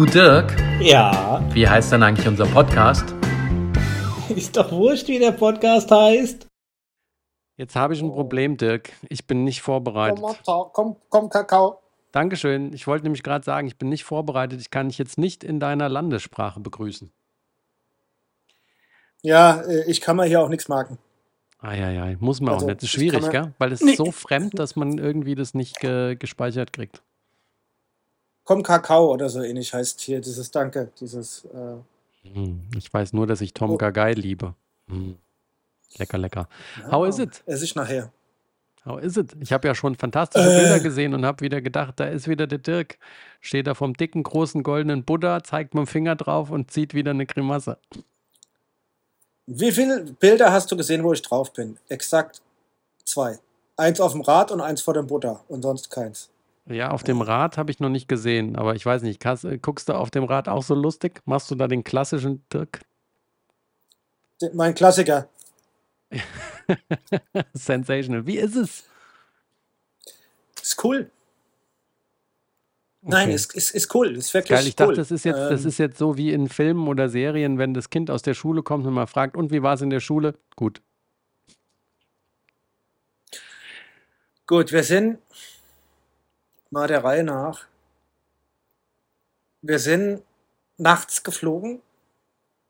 Du Dirk, Ja, wie heißt denn eigentlich unser Podcast? ist doch wurscht, wie der Podcast heißt. Jetzt habe ich ein Problem, Dirk. Ich bin nicht vorbereitet. Komm, komm, komm, Kakao. Dankeschön. Ich wollte nämlich gerade sagen, ich bin nicht vorbereitet. Ich kann dich jetzt nicht in deiner Landessprache begrüßen. Ja, äh, ich kann mal hier auch nichts merken. Eieiei, muss man Also, auch nicht. Das ist schwierig, gell? Weil es Nee. ist so fremd, dass man irgendwie das nicht ge gespeichert kriegt. Komm, Kakao oder so ähnlich heißt hier dieses Danke, dieses. Äh, Hm, Ich weiß nur, dass ich Tom Oh. Gagai liebe. Hm. Lecker, lecker. How is it? Ess ich nachher. How is it? Ich habe ja schon fantastische Äh. Bilder gesehen und habe wieder gedacht, da ist wieder der Dirk. Steht da vom dicken, großen, goldenen Buddha, zeigt mit dem Finger drauf und zieht wieder eine Grimasse. Wie viele Bilder hast du gesehen, wo ich drauf bin? Exakt zwei. Eins auf dem Rad und eins vor dem Buddha und sonst keins. Ja, auf dem Rad habe ich noch nicht gesehen, aber ich weiß nicht, äh, guckst du auf dem Rad auch so lustig? Machst du da den klassischen Dirk? Mein Klassiker. Sensational. Wie ist es? Ist cool. Nein, Okay. ist, ist, ist cool. Ist wirklich Geil, ich cool. dachte, das ist, jetzt, das Ähm, ist jetzt so wie in Filmen oder Serien, wenn das Kind aus der Schule kommt und man fragt, und wie war es in der Schule? Gut. Gut, wir sind mal der Reihe nach. Wir sind nachts geflogen.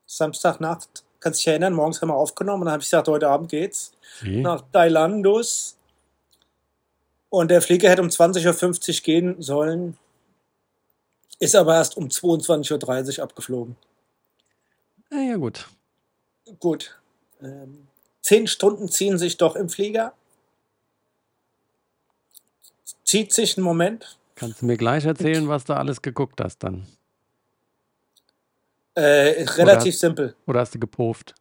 Samstagnacht. Kannst dich erinnern, morgens haben wir aufgenommen und dann habe ich gesagt, heute Abend geht's Wie? nach Thailandus. Und der Flieger hätte um 20.50 Uhr gehen sollen. Ist aber erst um 22.30 Uhr abgeflogen. Ja, ja, gut. Gut. Ähm, zehn Stunden ziehen sich doch im Flieger. Zieht sich ein Moment. Kannst du mir gleich erzählen, was du alles geguckt hast dann? Äh, relativ simpel. Oder hast du geproft?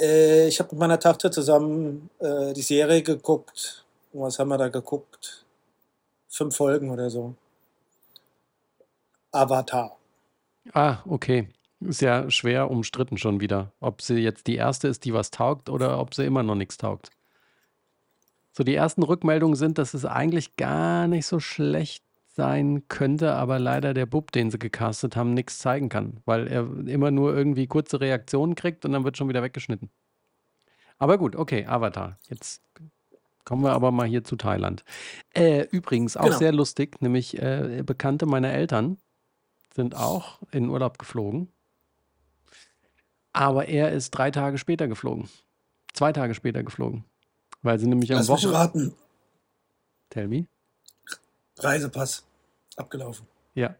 Äh, ich habe mit meiner Tochter zusammen äh, die Serie geguckt. Was haben wir da geguckt? Fünf Folgen oder so. Avatar. Ah, okay. Ist ja schwer umstritten schon wieder, ob sie jetzt die erste ist, die was taugt oder ob sie immer noch nichts taugt. So, die ersten Rückmeldungen sind, dass es eigentlich gar nicht so schlecht sein könnte, aber leider der Bub, den sie gecastet haben, nichts zeigen kann, weil er immer nur irgendwie kurze Reaktionen kriegt und dann wird schon wieder weggeschnitten. Aber gut, okay, Avatar. Jetzt kommen wir aber mal hier zu Thailand. Äh, übrigens auch Genau. sehr lustig, nämlich äh, Bekannte meiner Eltern sind auch in Urlaub geflogen. Aber er ist drei Tage später geflogen. Zwei Tage später geflogen. Weil sie nämlich am Lass mich Wochen... raten. Tell me. Reisepass. Abgelaufen. Ja.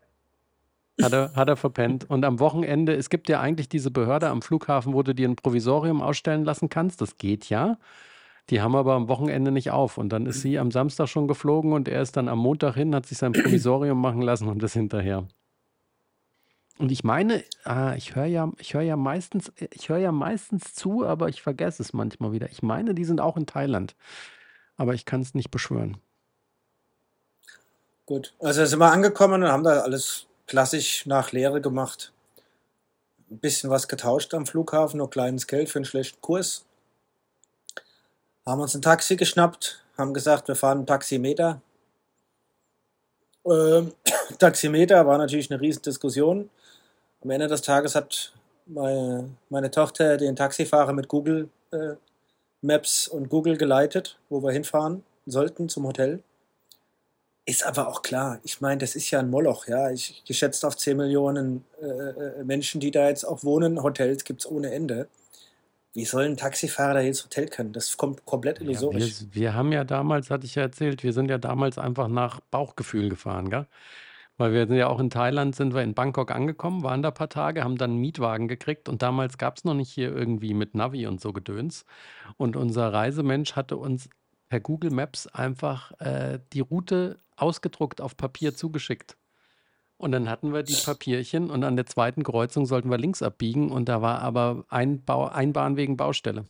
Hat er, hat er verpennt. Und am Wochenende, es gibt ja eigentlich diese Behörde am Flughafen, wo du dir ein Provisorium ausstellen lassen kannst. Das geht ja. Die haben aber am Wochenende nicht auf. Und dann ist sie am Samstag schon geflogen und er ist dann am Montag hin, hat sich sein Provisorium machen lassen und ist hinterher. Und ich meine, ah, ich höre ja, ich ja meistens, ja meistens zu, aber ich vergesse es manchmal wieder. Ich meine, die sind auch in Thailand. Aber ich kann es nicht beschwören. Gut. Also sind wir angekommen und haben da alles klassisch nach Lehre gemacht. Ein bisschen was getauscht am Flughafen, nur kleines Geld für einen schlechten Kurs. Haben uns ein Taxi geschnappt, haben gesagt, wir fahren einen Taximeter. Ähm, Taximeter war natürlich eine riesen Diskussion. Am Ende des Tages hat meine, meine Tochter den Taxifahrer mit Google äh, Maps und Google geleitet, wo wir hinfahren sollten zum Hotel. Ist aber auch klar. Ich meine, das ist ja ein Moloch, ja. Ich geschätzt auf 10 Millionen äh, äh, Menschen, die da jetzt auch wohnen. Hotels gibt es ohne Ende. Wie soll ein Taxifahrer da ins Hotel können? Das kommt komplett Ja, illusorisch. wir, wir haben ja damals, hatte ich ja erzählt, wir sind ja damals einfach nach Bauchgefühl gefahren, gell? Weil wir sind ja auch in Thailand, sind wir in Bangkok angekommen, waren da ein paar Tage, haben dann einen Mietwagen gekriegt und damals gab es noch nicht hier irgendwie mit Navi und so Gedöns. Und unser Reisemensch hatte uns per Google Maps einfach äh, die Route ausgedruckt auf Papier zugeschickt. Und dann hatten wir die Papierchen und an der zweiten Kreuzung sollten wir links abbiegen und da war aber ein, Bau, ein Bahn wegen Baustelle.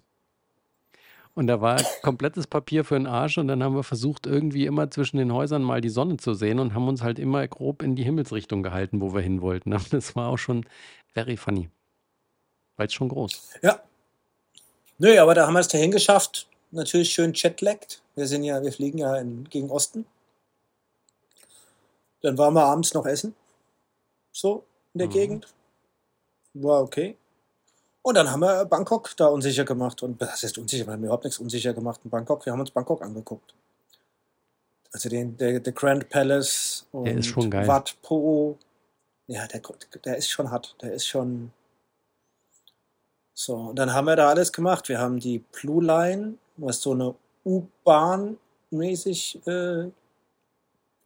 Und da war komplettes Papier für den Arsch und dann haben wir versucht, irgendwie immer zwischen den Häusern mal die Sonne zu sehen und haben uns halt immer grob in die Himmelsrichtung gehalten, wo wir hin wollten. Aber das war auch schon very funny. Weil es schon groß. Ja. Nö, aber da haben wir es dahin geschafft. Natürlich schön jetlagged. Wir sind ja, wir fliegen ja in, gegen Osten. Dann waren wir abends noch essen. So, in der Mhm. Gegend. War okay. Und dann haben wir Bangkok da unsicher gemacht. Und das ist unsicher, wir haben überhaupt nichts unsicher gemacht in Bangkok. Wir haben uns Bangkok angeguckt. Also den, der, der Grand Palace und Der ist schon geil. Wat Po. Ja, der, der ist schon hart. Der ist schon. So, und dann haben wir da alles gemacht. Wir haben die Blue Line, was so eine U-Bahn mäßig äh,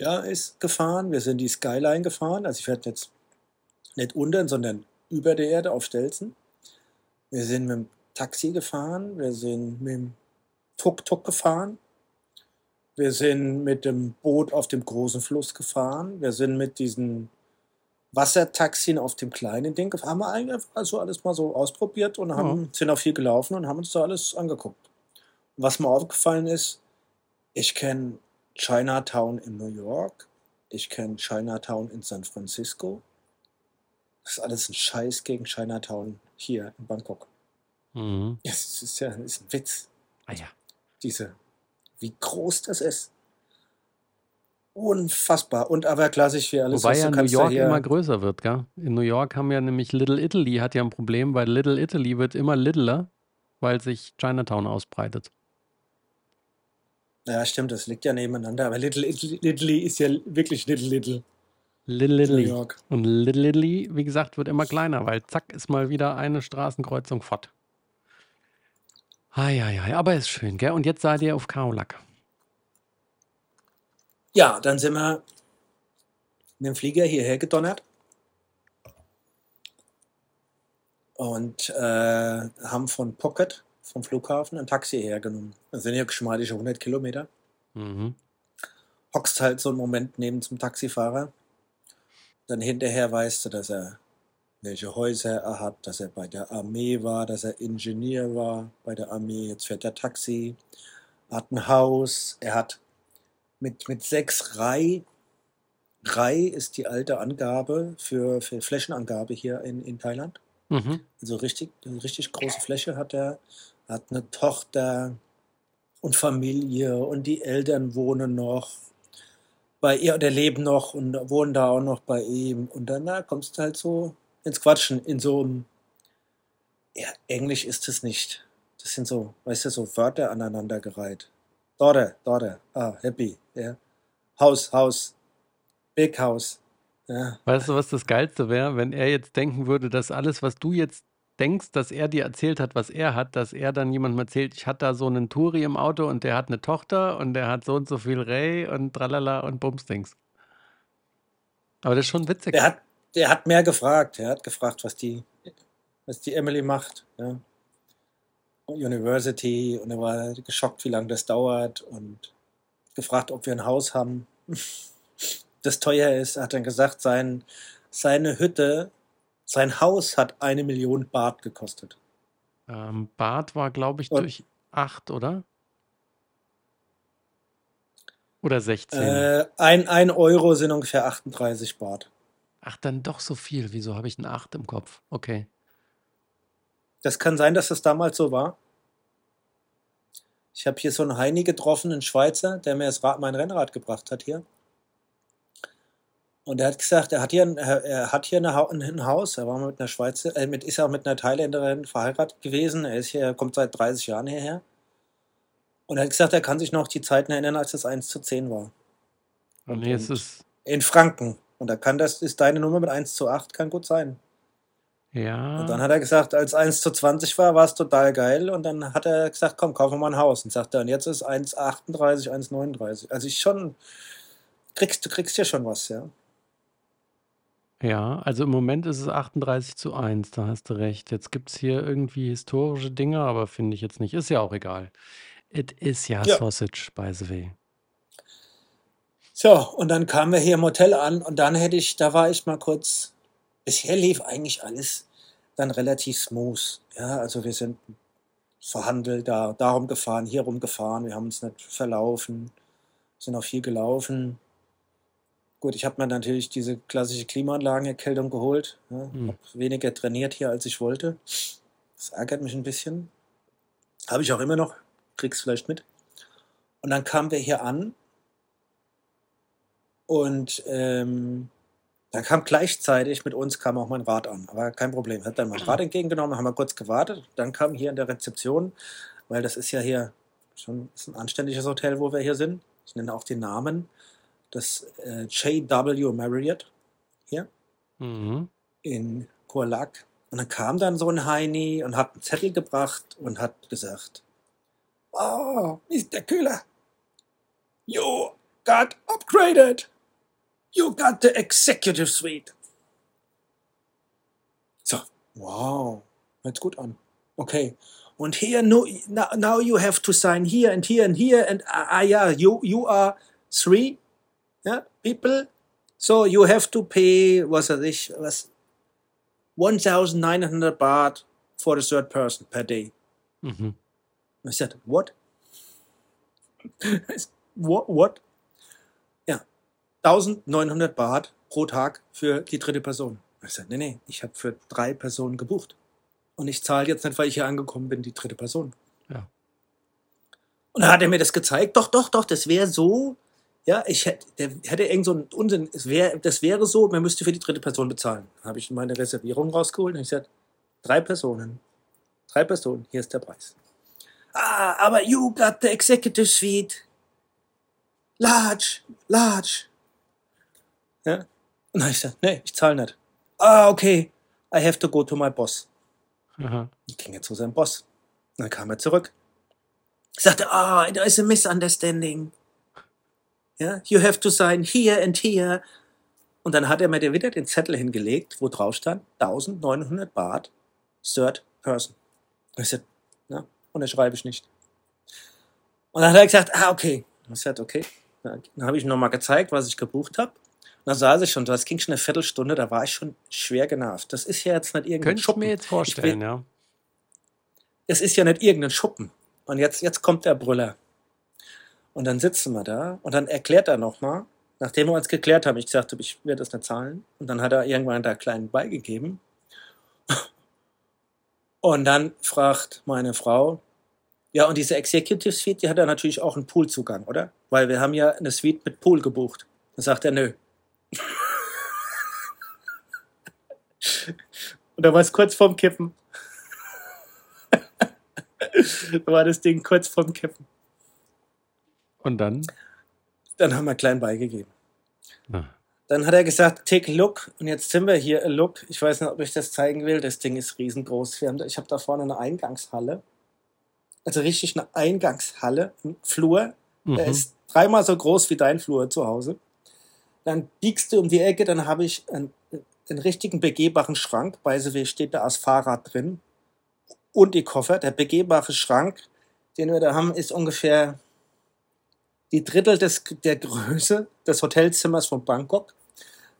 ja, ist gefahren. Wir sind die Skyline gefahren. Also ich werde jetzt nicht unten, sondern über der Erde auf Stelzen. Wir sind mit dem Taxi gefahren. Wir sind mit dem Tuk-Tuk gefahren. Wir sind mit dem Boot auf dem großen Fluss gefahren. Wir sind mit diesen Wassertaxien auf dem kleinen Ding gefahren. Haben wir eigentlich also alles mal so ausprobiert und haben, sind auch viel gelaufen und haben uns da alles angeguckt. Und was mir aufgefallen ist, ich kenne Chinatown in New York, ich kenne Chinatown in San Francisco. Das ist alles ein Scheiß gegen Chinatown hier in Bangkok. Mhm. Das ist ja ist ein Witz, Ah ja. diese, wie groß das ist. Unfassbar. Und aber klassisch wie alles. Wobei ja New York immer größer wird, gell? In New York haben ja nämlich Little Italy hat ja ein Problem, weil Little Italy wird immer littler, weil sich Chinatown ausbreitet. Ja, stimmt, das liegt ja nebeneinander. Aber Little Italy, Italy ist ja wirklich Little Little. Little New Italy. York. Und Little Italy, wie gesagt, wird immer kleiner, weil zack ist mal wieder eine Straßenkreuzung fort. Eieiei, aber ist schön, gell? Und jetzt seid ihr auf Kaolack. Ja, dann sind wir mit dem Flieger hierher gedonnert. Und äh, haben von Pocket, vom Flughafen, ein Taxi hergenommen. Das sind ja geschmeidige 100 Kilometer. Mhm. hockst halt so einen Moment neben zum Taxifahrer. Dann hinterher weißt du, dass er welche Häuser er hat, dass er bei der Armee war, dass er Ingenieur war bei der Armee. Jetzt fährt er Taxi, hat ein Haus, er hat mit, mit sechs Rai. Rai ist die alte Angabe für, für Flächenangabe hier in, in Thailand. Mhm. Also richtig, richtig große Fläche hat er, hat eine Tochter und Familie und die Eltern wohnen noch bei ihr oder leben noch und wohnen da auch noch bei ihm. Und dann na, kommst du halt so ins Quatschen, in so einem, ja, Englisch ist es nicht. Das sind so, weißt du, so Wörter aneinandergereiht. Daughter, Daughter, ah, happy, ja. Haus, Haus, Big House, ja. Weißt du, was das Geilste wäre, wenn er jetzt denken würde, dass alles, was du jetzt denkst, dass er dir erzählt hat, was er hat, dass er dann jemandem erzählt, ich hatte da so einen Touri im Auto und der hat eine Tochter und der hat so und so viel Ray und tralala und Bumsdings. Aber das ist schon witzig. Der hat, der hat mehr gefragt. Er hat gefragt, was die, was die Emily macht. Ja. University und er war geschockt, wie lange das dauert und gefragt, ob wir ein Haus haben, das teuer ist. Er hat dann gesagt, sein, seine Hütte, sein Haus hat eine Million Baht gekostet. Ähm, Bart war, glaube ich, Und- durch 8, oder? Oder 16. Äh, ein, ein Euro sind ungefähr 38 Baht. Ach, dann doch so viel. Wieso habe ich ein 8 im Kopf? Okay. Das kann sein, dass das damals so war. Ich habe hier so einen Heini getroffen, einen Schweizer, der mir das Rad, mein Rennrad gebracht hat hier. Und er hat gesagt, er hat hier, ein, er, hat hier eine, ein Haus. Er war mit einer Schweizer, äh, mit, ist auch mit einer Thailänderin verheiratet gewesen. Er ist hier, er kommt seit 30 Jahren hierher. Und er hat gesagt, er kann sich noch die Zeiten erinnern, als es 1 zu 10 war. Und es ist, In Franken. Und da kann das, ist deine Nummer mit 1 zu 8, kann gut sein. ja. Und dann hat er gesagt, als 1 zu 20 war, war es total geil. Und dann hat er gesagt, komm, kaufen wir mal ein Haus. Und sagt er, und jetzt ist 1,38, 1,39. Also ich schon, kriegst, du kriegst ja schon was, ja. Ja, also im Moment ist es 38 zu 1, da hast du recht. Jetzt gibt es hier irgendwie historische Dinge, aber finde ich jetzt nicht. Ist ja auch egal. It is ja, Ja. Sausage, by the way. So, und dann kamen wir hier im Hotel an und dann hätte ich, da war ich mal kurz, bisher lief eigentlich alles dann relativ smooth. Ja, also wir sind verhandelt, da, darum gefahren, hier rumgefahren, wir haben uns nicht verlaufen, sind auch viel gelaufen. Gut, ich habe mir natürlich diese klassische Klimaanlagenerkältung geholt. Ja, Hm. habe weniger trainiert hier, als ich wollte. Das ärgert mich ein bisschen. Habe ich auch immer noch, krieg's vielleicht mit. Und dann kamen wir hier an Und ähm, dann kam gleichzeitig mit uns kam auch mein Rad an, aber kein Problem. Hat dann mein Rad entgegengenommen, haben wir kurz gewartet. Dann kam hier in der Rezeption, weil das ist ja hier schon ein anständiges Hotel, wo wir hier sind. Ich nenne auch den Namen. Das äh, JW Marriott hier Mhm. in Kurlak. Und dann kam dann so ein Heini und hat einen Zettel gebracht und hat gesagt, Oh, Mr. Kühler, you got upgraded. You got the executive suite. So, wow, hört gut an. Okay. Und here, no, now, you have to sign here and here and here and ah, ah yeah, you you are three, yeah, people. So you have to pay, was weiß ich, was, 1,900 Baht for the third person per day. Mhm. I said, what? what? What? Ja, 1900 Baht pro Tag für die dritte Person. Ich sagte, nee, nee, ich habe für drei Personen gebucht. Und ich zahle jetzt nicht, weil ich hier angekommen bin, die dritte Person. Ja. Und dann hat er mir das gezeigt. Doch, doch, doch, das wäre so. Ja, ich hätte, der hätte irgend so einen Unsinn. Es wär, das wäre so, man müsste für die dritte Person bezahlen. Dann habe ich meine Reservierung rausgeholt und ich sagte, drei Personen. Drei Personen, hier ist der Preis. Ah, aber you got the executive suite. Large, large. Ja. Und dann habe ich gesagt, nee, ich zahle nicht. Ah, okay. I have to go to my boss. Aha. Ich ging jetzt zu seinem Boss. Dann kam er zurück. Sagte, ah, there is a misunderstanding. Ja, you have to sign here and here. Und dann hat er mir wieder den Zettel hingelegt, wo drauf stand, 1900 Baht, third person. Und ich sagte, ja, unterschreibe ich nicht. Und dann hat er gesagt, ah, okay. Und ich sagte, okay. Dann habe ich ihm nochmal gezeigt, was ich gebucht habe. Und dann saß ich schon, das ging schon eine Viertelstunde, da war ich schon schwer genervt. Das ist ja jetzt nicht irgendein Könnte ich Schuppen. mir jetzt vorstellen, ja. es ist ja nicht irgendein Schuppen. Und jetzt, jetzt kommt der Brüller. Und dann sitzen wir da und dann erklärt er nochmal, nachdem wir uns geklärt haben, ich gesagt habe, ich werde das nicht zahlen. Und dann hat er irgendwann da kleinen beigegeben. Und dann fragt meine Frau, ja, und diese Executive Suite, die hat ja natürlich auch einen Poolzugang, oder? Weil wir haben ja eine Suite mit Pool gebucht. Dann sagt er, nö. und da war es kurz vorm Kippen. da war das Ding kurz vorm Kippen. Und dann? Dann haben wir klein beigegeben. Na, Dann hat er gesagt, take a look. Und jetzt sind wir hier, a look. Ich weiß nicht, ob ich das zeigen will. Das Ding ist riesengroß. Wir haben ich habe da vorne eine Eingangshalle. Also richtig eine Eingangshalle, ein Flur. Der Mhm. ist dreimal so groß wie dein Flur zu Hause. Dann biegst du um die Ecke, dann habe ich einen, einen richtigen begehbaren Schrank. Bei SW steht da das Fahrrad drin. Und die Koffer. Der begehbare Schrank, den wir da haben, ist ungefähr die Drittel des, der Größe des Hotelzimmers von Bangkok.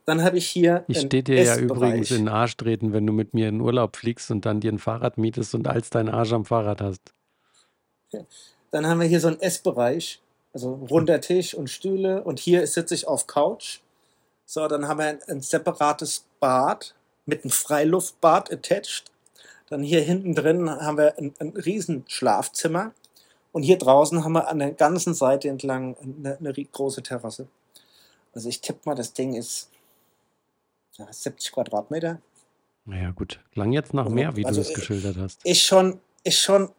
Dann habe ich hier Ich stehe dir ja übrigens in den Arsch treten, wenn du mit mir in Urlaub fliegst und dann dir ein Fahrrad mietest und als deinen Arsch am Fahrrad hast. Dann haben wir hier so einen Essbereich, also runder Tisch und Stühle. Und hier sitze ich auf Couch. So, dann haben wir ein, ein separates Bad mit einem Freiluftbad attached. Dann hier hinten drin haben wir ein, ein riesen Schlafzimmer. Und hier draußen haben wir an der ganzen Seite entlang eine, eine große Terrasse. Also ich tippe mal, das Ding ist ja, 70 Quadratmeter. Naja, gut. Klang jetzt nach Also- mehr, wie also, du es geschildert hast. ist schon, ist schon,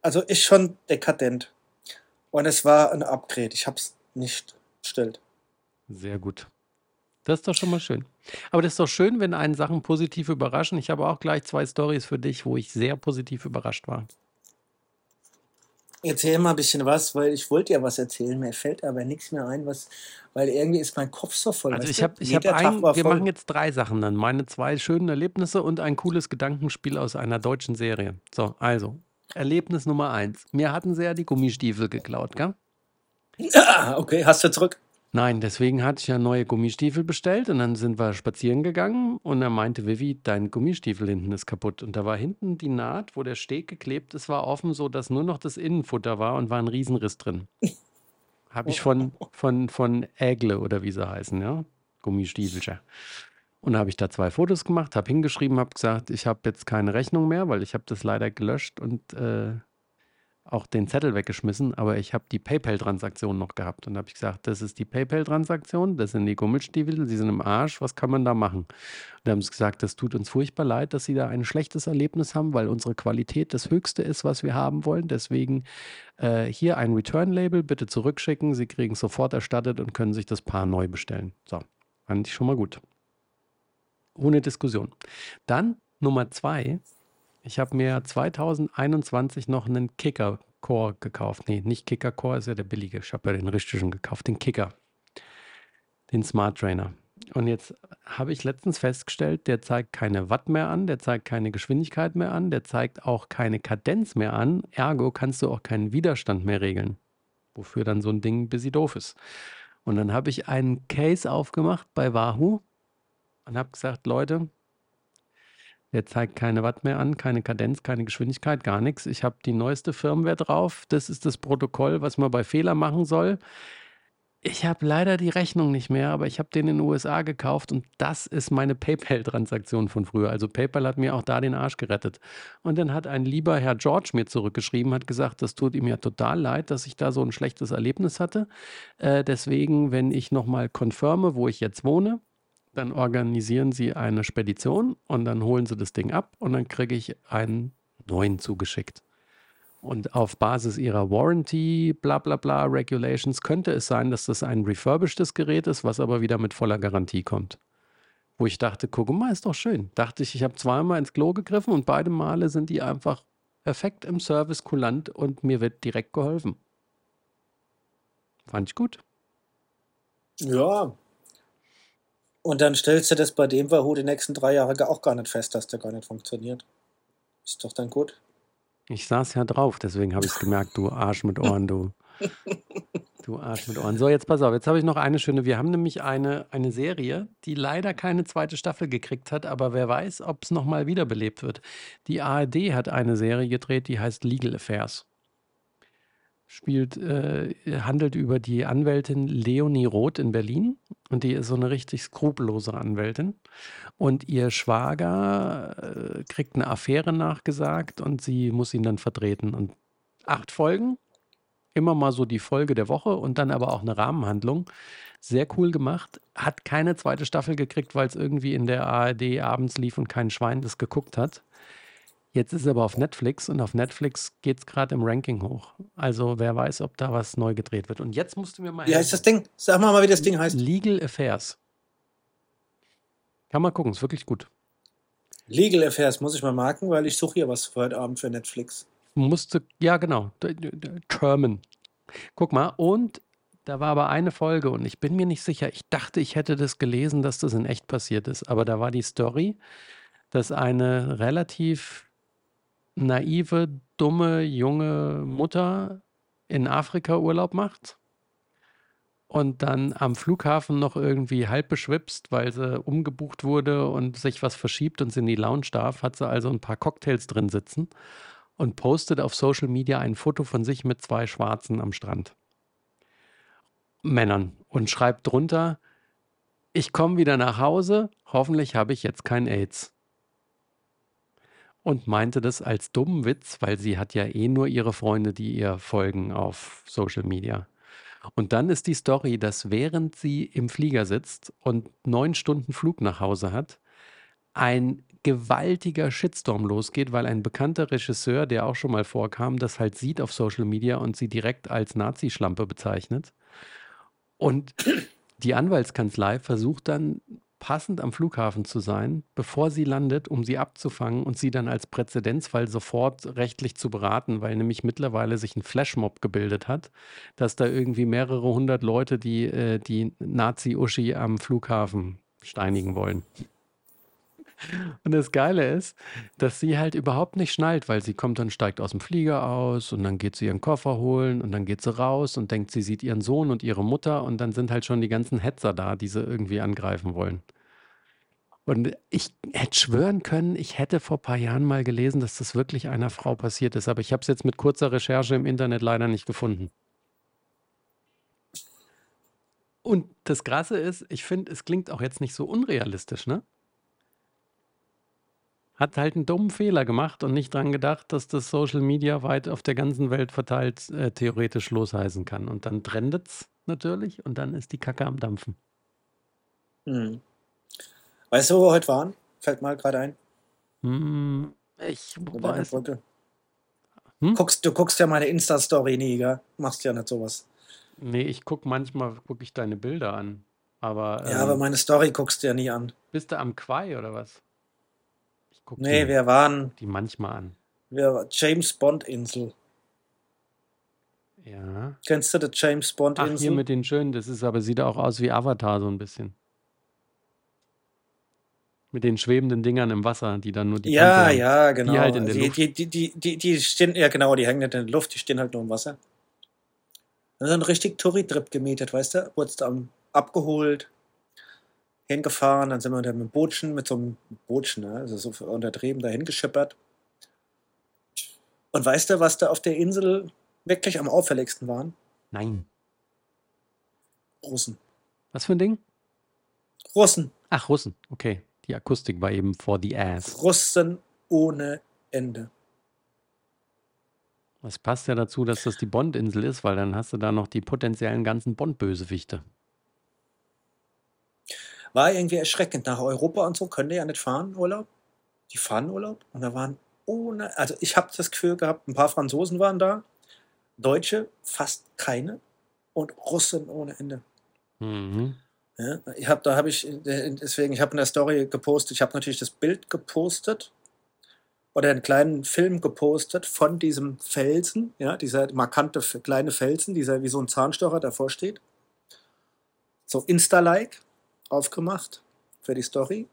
also ist schon dekadent. Und es war ein Upgrade. Ich hab's nicht bestellt. Sehr gut. Das ist doch schon mal schön. Aber das ist doch schön, wenn einen Sachen positiv überraschen. Ich habe auch gleich zwei Stories für dich, wo ich sehr positiv überrascht war. Erzähl mal ein bisschen was, weil ich wollte ja was erzählen. Mir fällt aber nichts mehr ein, was, weil irgendwie ist mein Kopf so voll. Also ich habe ich hab ein, wir voll. machen jetzt drei Sachen dann. Meine zwei schönen Erlebnisse und ein cooles Gedankenspiel aus einer deutschen Serie. So, also, Erlebnis Nummer eins. Mir hatten sie ja die Gummistiefel geklaut, gell? Ah, okay, hast du zurück. Nein, deswegen hatte ich ja neue Gummistiefel bestellt und dann sind wir spazieren gegangen und er meinte, Vivi, dein Gummistiefel hinten ist kaputt. Und da war hinten die Naht, wo der Steg geklebt ist, war offen, so dass nur noch das Innenfutter war und war ein Riesenriss drin. Habe ich von, von, von Ägle oder wie sie heißen, ja? Gummistiefelchen. Und da habe ich da zwei Fotos gemacht, habe hingeschrieben, habe gesagt, ich habe jetzt keine Rechnung mehr, weil ich habe das leider gelöscht und äh, auch den Zettel weggeschmissen, aber ich habe die PayPal-Transaktion noch gehabt. Und da habe ich gesagt, das ist die PayPal-Transaktion, das sind die Gummelstiefel, die sind im Arsch, was kann man da machen? Und haben sie gesagt, das tut uns furchtbar leid, dass sie da ein schlechtes Erlebnis haben, weil unsere Qualität das Höchste ist, was wir haben wollen. Deswegen äh, hier ein Return-Label, bitte zurückschicken. Sie kriegen sofort erstattet und können sich das Paar neu bestellen. So, fand ich schon mal gut. Ohne Diskussion. Dann Nummer zwei, ich habe mir 2021 noch einen Kicker Core gekauft. Nee, nicht Kicker Core, ist ja der billige. Ich habe ja den richtigen gekauft, den Kicker. Den Smart Trainer. Und jetzt habe ich letztens festgestellt, der zeigt keine Watt mehr an, der zeigt keine Geschwindigkeit mehr an, der zeigt auch keine Kadenz mehr an. Ergo kannst du auch keinen Widerstand mehr regeln. Wofür dann so ein Ding ein bisschen doof ist. Und dann habe ich einen Case aufgemacht bei Wahoo und habe gesagt, Leute, der zeigt keine Watt mehr an, keine Kadenz, keine Geschwindigkeit, gar nichts. Ich habe die neueste Firmware drauf. Das ist das Protokoll, was man bei Fehler machen soll. Ich habe leider die Rechnung nicht mehr, aber ich habe den in den USA gekauft und das ist meine PayPal-Transaktion von früher. Also PayPal hat mir auch da den Arsch gerettet. Und dann hat ein lieber Herr George mir zurückgeschrieben, hat gesagt, das tut ihm ja total leid, dass ich da so ein schlechtes Erlebnis hatte. Äh, deswegen, wenn ich nochmal confirme, wo ich jetzt wohne, dann organisieren sie eine Spedition und dann holen sie das Ding ab und dann kriege ich einen neuen zugeschickt. Und auf Basis ihrer Warranty, bla bla bla, Regulations, könnte es sein, dass das ein refurbishedtes Gerät ist, was aber wieder mit voller Garantie kommt. Wo ich dachte, guck mal, ist doch schön. Dachte ich, ich habe zweimal ins Klo gegriffen und beide Male sind die einfach perfekt im Service, kulant und mir wird direkt geholfen. Fand ich gut. Ja, und dann stellst du das bei dem Wahoo die nächsten drei Jahre auch gar nicht fest, dass der gar nicht funktioniert. Ist doch dann gut. Ich saß ja drauf, deswegen habe ich es gemerkt, du Arsch mit Ohren, du. Du Arsch mit Ohren. So, jetzt pass auf, jetzt habe ich noch eine schöne. Wir haben nämlich eine, eine Serie, die leider keine zweite Staffel gekriegt hat, aber wer weiß, ob es nochmal wiederbelebt wird. Die ARD hat eine Serie gedreht, die heißt Legal Affairs spielt, äh, handelt über die Anwältin Leonie Roth in Berlin. Und die ist so eine richtig skrupellose Anwältin. Und ihr Schwager äh, kriegt eine Affäre nachgesagt und sie muss ihn dann vertreten. Und acht Folgen, immer mal so die Folge der Woche und dann aber auch eine Rahmenhandlung. Sehr cool gemacht. Hat keine zweite Staffel gekriegt, weil es irgendwie in der ARD abends lief und kein Schwein das geguckt hat. Jetzt ist es aber auf Netflix und auf Netflix geht es gerade im Ranking hoch. Also wer weiß, ob da was neu gedreht wird. Und jetzt musst du mir mal. Wie heißt das Ding? Sag mal, mal, wie das Ding heißt. Legal Affairs. Kann man gucken, ist wirklich gut. Legal Affairs muss ich mal marken, weil ich suche hier was für heute Abend für Netflix. Musste, ja genau, Termen. Guck mal, und da war aber eine Folge und ich bin mir nicht sicher. Ich dachte, ich hätte das gelesen, dass das in echt passiert ist. Aber da war die Story, dass eine relativ naive, dumme, junge Mutter in Afrika Urlaub macht und dann am Flughafen noch irgendwie halb beschwipst, weil sie umgebucht wurde und sich was verschiebt und sie in die Lounge darf, hat sie also ein paar Cocktails drin sitzen und postet auf Social Media ein Foto von sich mit zwei Schwarzen am Strand. Männern und schreibt drunter, ich komme wieder nach Hause, hoffentlich habe ich jetzt kein AIDS und meinte das als dummen Witz, weil sie hat ja eh nur ihre Freunde, die ihr folgen auf Social Media. Und dann ist die Story, dass während sie im Flieger sitzt und neun Stunden Flug nach Hause hat, ein gewaltiger Shitstorm losgeht, weil ein bekannter Regisseur, der auch schon mal vorkam, das halt sieht auf Social Media und sie direkt als Nazi-Schlampe bezeichnet. Und die Anwaltskanzlei versucht dann passend am Flughafen zu sein, bevor sie landet, um sie abzufangen und sie dann als Präzedenzfall sofort rechtlich zu beraten, weil nämlich mittlerweile sich ein Flashmob gebildet hat, dass da irgendwie mehrere hundert Leute die, äh, die Nazi-Uschi am Flughafen steinigen wollen. Und das Geile ist, dass sie halt überhaupt nicht schnallt, weil sie kommt dann, steigt aus dem Flieger aus und dann geht sie ihren Koffer holen und dann geht sie raus und denkt, sie sieht ihren Sohn und ihre Mutter und dann sind halt schon die ganzen Hetzer da, die sie irgendwie angreifen wollen. Und ich hätte schwören können, ich hätte vor ein paar Jahren mal gelesen, dass das wirklich einer Frau passiert ist, aber ich habe es jetzt mit kurzer Recherche im Internet leider nicht gefunden. Und das Krasse ist, ich finde, es klingt auch jetzt nicht so unrealistisch, ne? Hat halt einen dummen Fehler gemacht und nicht dran gedacht, dass das Social Media weit auf der ganzen Welt verteilt äh, theoretisch losheißen kann. Und dann trendet's natürlich und dann ist die Kacke am Dampfen. Hm. Weißt du, wo wir heute waren? Fällt mal gerade ein. Hm, ich weiß. Hm? Guckst, du guckst ja meine Insta-Story nie, gell? Machst ja nicht sowas. Nee, ich guck manchmal, gucke ich deine Bilder an. Aber Ja, aber ähm, meine Story guckst du ja nie an. bist du am Quai oder was? Ich gucke Nee, die, wir waren, die manchmal an. wir James Bond Insel. Ja. Kennst du die James Bond Ach, hier Insel? mit den schönen, das ist aber, sieht auch aus wie Avatar so ein bisschen. Mit den schwebenden Dingern im Wasser, die dann nur die Ja, Kante ja, genau. Die halt in der die, Luft. die, die, die, die, die stehen, ja genau, die hängen nicht in der Luft, die stehen halt nur im Wasser. Das ist ein richtig Touri-Trip gemietet, weißt du? Wurdest du abgeholt, hingefahren, dann sind wir mit dem Bootchen, mit so einem Bootchen, ne? also so untertrieben, dahin geschippert. Und weißt du, was da auf der Insel wirklich am auffälligsten waren? Nein. Russen. Was für ein Ding? Russen. Ach, Russen. Okay. Die Akustik war eben for the ass. Russen ohne Ende. Das passt ja dazu, dass das die Bond-Insel ist, weil dann hast du da noch die potenziellen ganzen Bond-Bösewichte. War irgendwie erschreckend. Nach Europa und so können die ja nicht fahren, Urlaub. Die fahren Urlaub und da waren ohne, also ich habe das Gefühl gehabt, ein paar Franzosen waren da, Deutsche fast keine und Russen ohne Ende. Mhm. Ja, ich habe, da habe ich, deswegen, ich habe in der Story gepostet, ich habe natürlich das Bild gepostet oder einen kleinen Film gepostet von diesem Felsen, ja, dieser markante kleine Felsen, dieser wie so ein Zahnstocher davor steht. So Insta-like aufgemacht für die Story.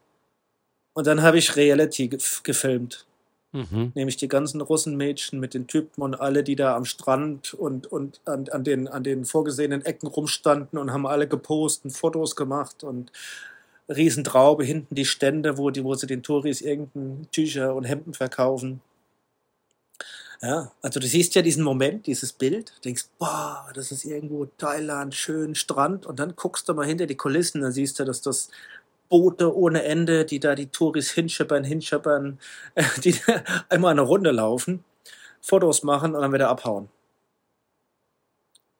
Und dann habe ich Reality gef- gefilmt. Mhm. Nämlich die ganzen Russenmädchen mit den Typen und alle, die da am Strand und, und an, an, den, an den vorgesehenen Ecken rumstanden und haben alle gepostet, und Fotos gemacht und Riesentraube, hinten die Stände, wo, die, wo sie den Touris irgendein Tücher und Hemden verkaufen. Ja, also du siehst ja diesen Moment, dieses Bild, denkst, boah, das ist irgendwo Thailand, schön Strand und dann guckst du mal hinter die Kulissen, dann siehst du, dass das Boote ohne Ende, die da die Touris hinschippern, hinschippern, die einmal eine Runde laufen, Fotos machen und dann wieder abhauen.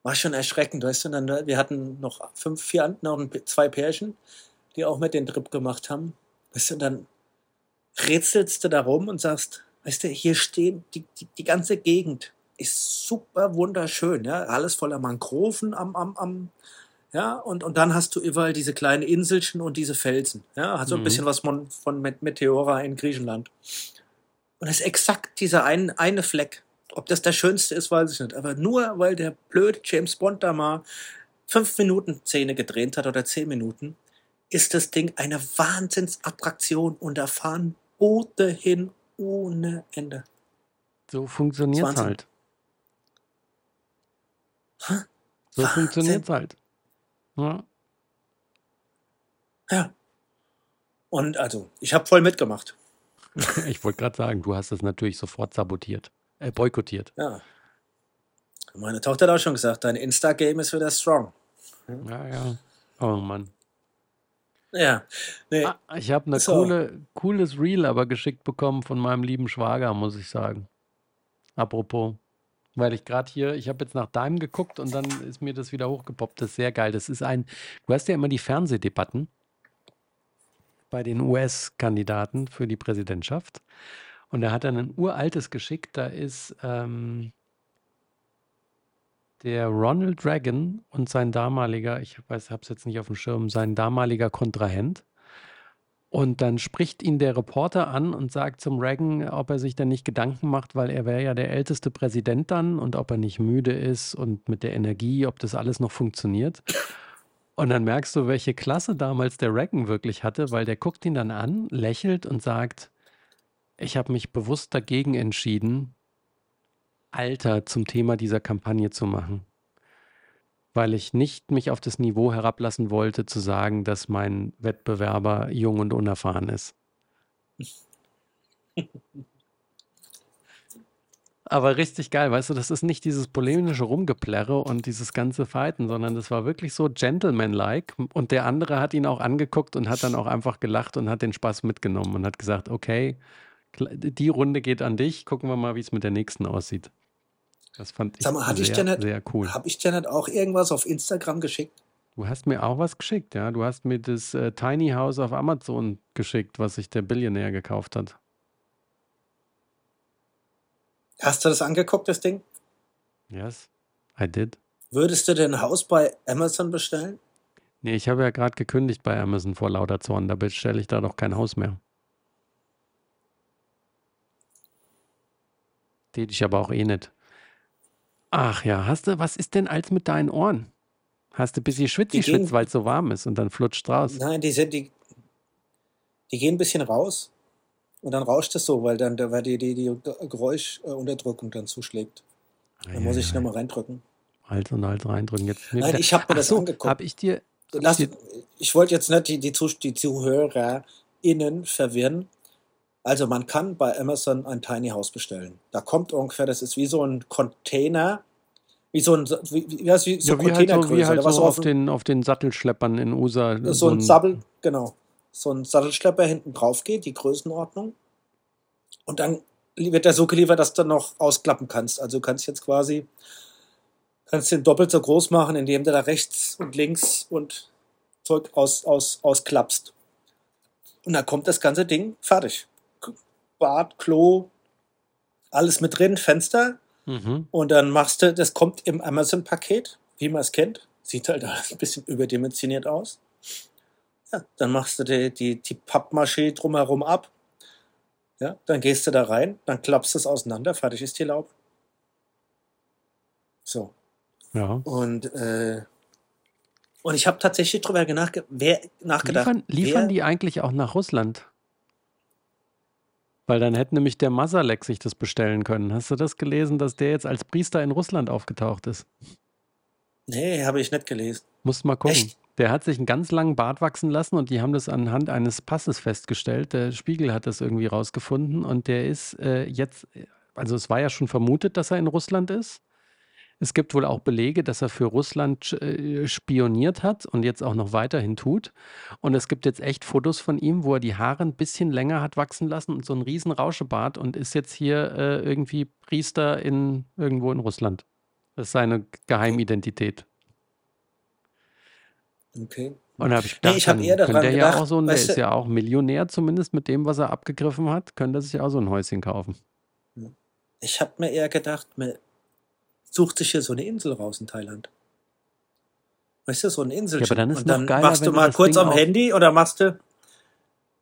War schon erschreckend, weißt du? Und dann, wir hatten noch fünf, vier, an- noch ein- zwei Pärchen, die auch mit den Trip gemacht haben. Weißt du, und dann rätselst du da rum und sagst, weißt du, hier stehen, die, die, die ganze Gegend ist super wunderschön, ja, alles voller Mangroven am, am, am, ja, und, und dann hast du überall diese kleinen Inselchen und diese Felsen, ja, hat so ein Mhm. bisschen was von, von Met- Meteora in Griechenland. Und das ist exakt dieser ein, eine Fleck. Ob das der schönste ist, weiß ich nicht. Aber nur weil der blöde James Bond da mal fünf Minuten Szene gedreht hat oder zehn Minuten, ist das Ding eine Wahnsinnsattraktion und da fahren Boote hin ohne Ende. So funktioniert es halt. Hä? So funktioniert es halt. Ja. Ja. Und also, ich habe voll mitgemacht. Ich wollte gerade sagen, du hast es natürlich sofort sabotiert, äh, boykottiert. Ja. Meine Tochter hat auch schon gesagt, dein Insta-Game ist wieder strong. Ja, ja. Oh Mann. Ja. Nee. Ah, ich habe eine So. coole, cooles Reel aber geschickt bekommen von meinem lieben Schwager, muss ich sagen. Apropos, weil ich gerade hier, ich habe jetzt nach deinem geguckt und dann ist mir das wieder hochgepoppt. Das ist sehr geil. Das ist ein, du hast ja immer die Fernsehdebatten bei den US-Kandidaten für die Präsidentschaft. Und er hat dann ein uraltes geschickt. Da ist ähm, der Ronald Reagan und sein damaliger, ich weiß, habe es jetzt nicht auf dem Schirm, sein damaliger Kontrahent. Und dann spricht ihn der Reporter an und sagt zum Reagan, ob er sich denn nicht Gedanken macht, weil er wäre ja der älteste Präsident dann und ob er nicht müde ist und mit der Energie, ob das alles noch funktioniert. Und dann merkst du, welche Klasse damals der Reagan wirklich hatte, weil der guckt ihn dann an, lächelt und sagt, ich habe mich bewusst dagegen entschieden, Alter zum Thema dieser Kampagne zu machen. Weil ich nicht mich auf das Niveau herablassen wollte, zu sagen, dass mein Wettbewerber jung und unerfahren ist. Aber richtig geil, weißt du, das ist nicht dieses polemische Rumgeplärre und dieses ganze Fighten, sondern das war wirklich so gentleman-like. Und der andere hat ihn auch angeguckt und hat dann auch einfach gelacht und hat den Spaß mitgenommen und hat gesagt, okay, Die Runde geht an dich. Gucken wir mal, wie es mit der nächsten aussieht. Das fand ich Sag mal, hatte sehr, ich dir nicht, sehr cool. habe ich dir nicht auch irgendwas auf Instagram geschickt? Du hast mir auch was geschickt, ja. Du hast mir das äh, Tiny House auf Amazon geschickt, was sich der Billionär gekauft hat. Hast du das angeguckt, das Ding? Yes, I did. Würdest du denn ein Haus bei Amazon bestellen? Nee, ich habe ja gerade gekündigt bei Amazon vor lauter Zorn. Da bestelle ich da doch kein Haus mehr. Tät ich aber auch eh nicht. Ach ja, hast du, was ist denn als mit deinen Ohren? Hast du ein bisschen schwitz, weil es so warm ist und dann flutscht raus. nein, die sind, die, die gehen ein bisschen raus und dann rauscht es so, weil dann da weil die, die, die Geräuschunterdrückung dann zuschlägt. Dann muss ich Eieiei. nochmal reindrücken. Hals und Hals reindrücken. Jetzt Nein, ich habe mir das so, angeguckt. habe ich dir, hab Lass, ich wollte jetzt nicht die, die, Zus- die ZuhörerInnen verwirren. Also man kann bei Amazon ein Tiny House bestellen. Da kommt ungefähr, das ist wie so ein Container, wie so ein, wie, wie, wie so ja, wie halt so, wie Containergröße halt was so auf den, auf den Sattelschleppern in USA so so ein Sabbel, genau, so ein Sattelschlepper hinten drauf geht, die Größenordnung. Und dann wird der so geliefert, dass du noch ausklappen kannst. Also du kannst jetzt quasi, kannst den doppelt so groß machen, indem du da rechts und links und Zeug aus, aus, ausklappst. Und dann kommt das ganze Ding fertig. Bad, Klo, alles mit drin, Fenster. Mhm. Und dann machst du, das kommt im Amazon-Paket, wie man es kennt. Sieht halt alles ein bisschen überdimensioniert aus. Ja, dann machst du die, die, die Pappmaché drumherum ab. Ja, dann gehst du da rein, dann klappst du es auseinander, fertig ist die Laube. So. Ja. Und, äh, und ich habe tatsächlich drüber nachge nachgedacht, Liefern, liefern wer, die eigentlich auch nach Russland? Weil dann hätte nämlich der Masalek sich das bestellen können. Hast du das gelesen, dass der jetzt als Priester in Russland aufgetaucht ist? nee, habe ich nicht gelesen. Musst mal gucken. Echt? Der hat sich einen ganz langen Bart wachsen lassen und die haben das anhand eines Passes festgestellt. Der Spiegel hat das irgendwie rausgefunden und der ist äh, jetzt, also es war ja schon vermutet, dass er in Russland ist. Es gibt wohl auch Belege, dass er für Russland äh, spioniert hat und jetzt auch noch weiterhin tut. Und es gibt jetzt echt Fotos von ihm, wo er die Haare ein bisschen länger hat wachsen lassen und so einen riesen Rauschebart und ist jetzt hier äh, irgendwie Priester in irgendwo in Russland. Das ist seine Geheimidentität. Okay. Und da habe ich Nee, gedacht, ich habe dann eher könnte daran er ja auch gedacht, so ein, der ist ja auch Millionär zumindest mit dem, was er abgegriffen hat, könnte er sich auch so ein Häuschen kaufen. ich habe mir eher gedacht, sucht sich hier so eine Insel raus in Thailand. Weißt du, so ein Ja, aber dann ist Und dann geiler, machst du du mal das kurz Ding am. Handy oder machst du,